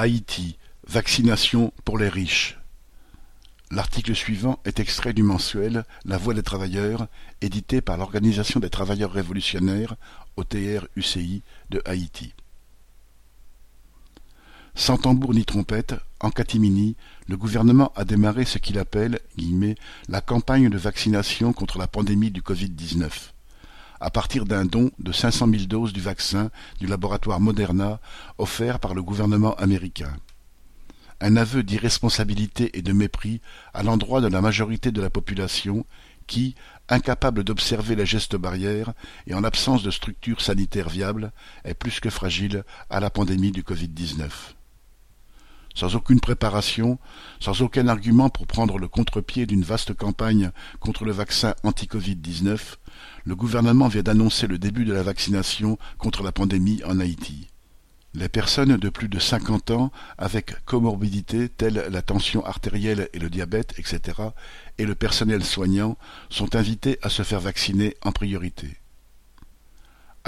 Haïti, vaccination pour les riches. L'article suivant est extrait du mensuel La Voix des travailleurs, édité par l'Organisation des travailleurs révolutionnaires, OTR-UCI, de Haïti. Sans tambour ni trompette, en catimini, le gouvernement a démarré ce qu'il appelle la campagne de vaccination contre la pandémie du Covid-19 à partir d'un don de 500 000 doses du vaccin du laboratoire Moderna offert par le gouvernement américain un aveu d'irresponsabilité et de mépris à l'endroit de la majorité de la population qui, incapable d'observer les gestes barrières et en l'absence de structures sanitaires viables, est plus que fragile à la pandémie du Covid-19. Sans aucune préparation, sans aucun argument pour prendre le contre-pied d'une vaste campagne contre le vaccin anti-Covid-19, le gouvernement vient d'annoncer le début de la vaccination contre la pandémie en Haïti. Les personnes de plus de cinquante ans avec comorbidité telles la tension artérielle et le diabète, etc., et le personnel soignant sont invités à se faire vacciner en priorité.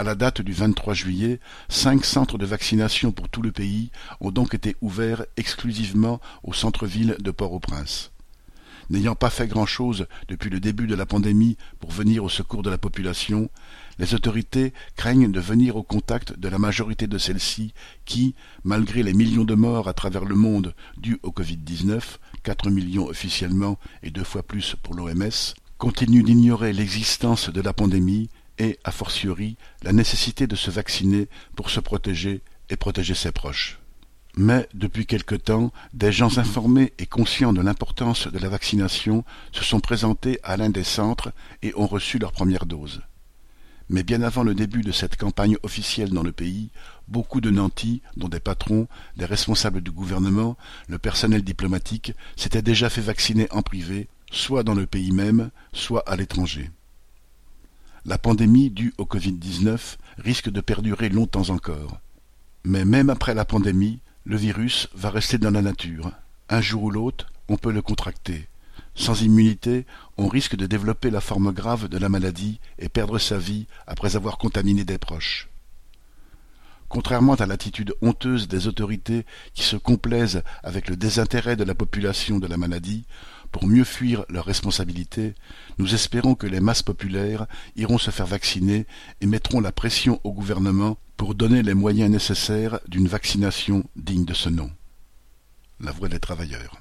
La date du 23 juillet, cinq centres de vaccination pour tout le pays ont donc été ouverts exclusivement au centre-ville de Port-au-Prince. N'ayant pas fait grand-chose depuis le début de la pandémie pour venir au secours de la population, les autorités craignent de venir au contact de la majorité de celles-ci qui, malgré les millions de morts à travers le monde dus au Covid-19, 4 millions officiellement et deux fois plus pour l'OMS, continuent d'ignorer l'existence de la pandémie et, a fortiori, la nécessité de se vacciner pour se protéger et protéger ses proches. Mais, depuis quelque temps, des gens informés et conscients de l'importance de la vaccination se sont présentés à l'un des centres et ont reçu leur première dose. Mais bien avant le début de cette campagne officielle dans le pays, beaucoup de nantis, dont des patrons, des responsables du gouvernement, le personnel diplomatique, s'étaient déjà fait vacciner en privé, soit dans le pays même, soit à l'étranger. La pandémie due au Covid-19 risque de perdurer longtemps encore. Mais même après la pandémie, le virus va rester dans la nature. Un jour ou l'autre, on peut le contracter. Sans immunité, on risque de développer la forme grave de la maladie et perdre sa vie après avoir contaminé des proches. Contrairement à l'attitude honteuse des autorités qui se complaisent avec le désintérêt de la population de la maladie, pour mieux fuir leurs responsabilités, nous espérons que les masses populaires iront se faire vacciner et mettront la pression au gouvernement pour donner les moyens nécessaires d'une vaccination digne de ce nom. La voix des travailleurs.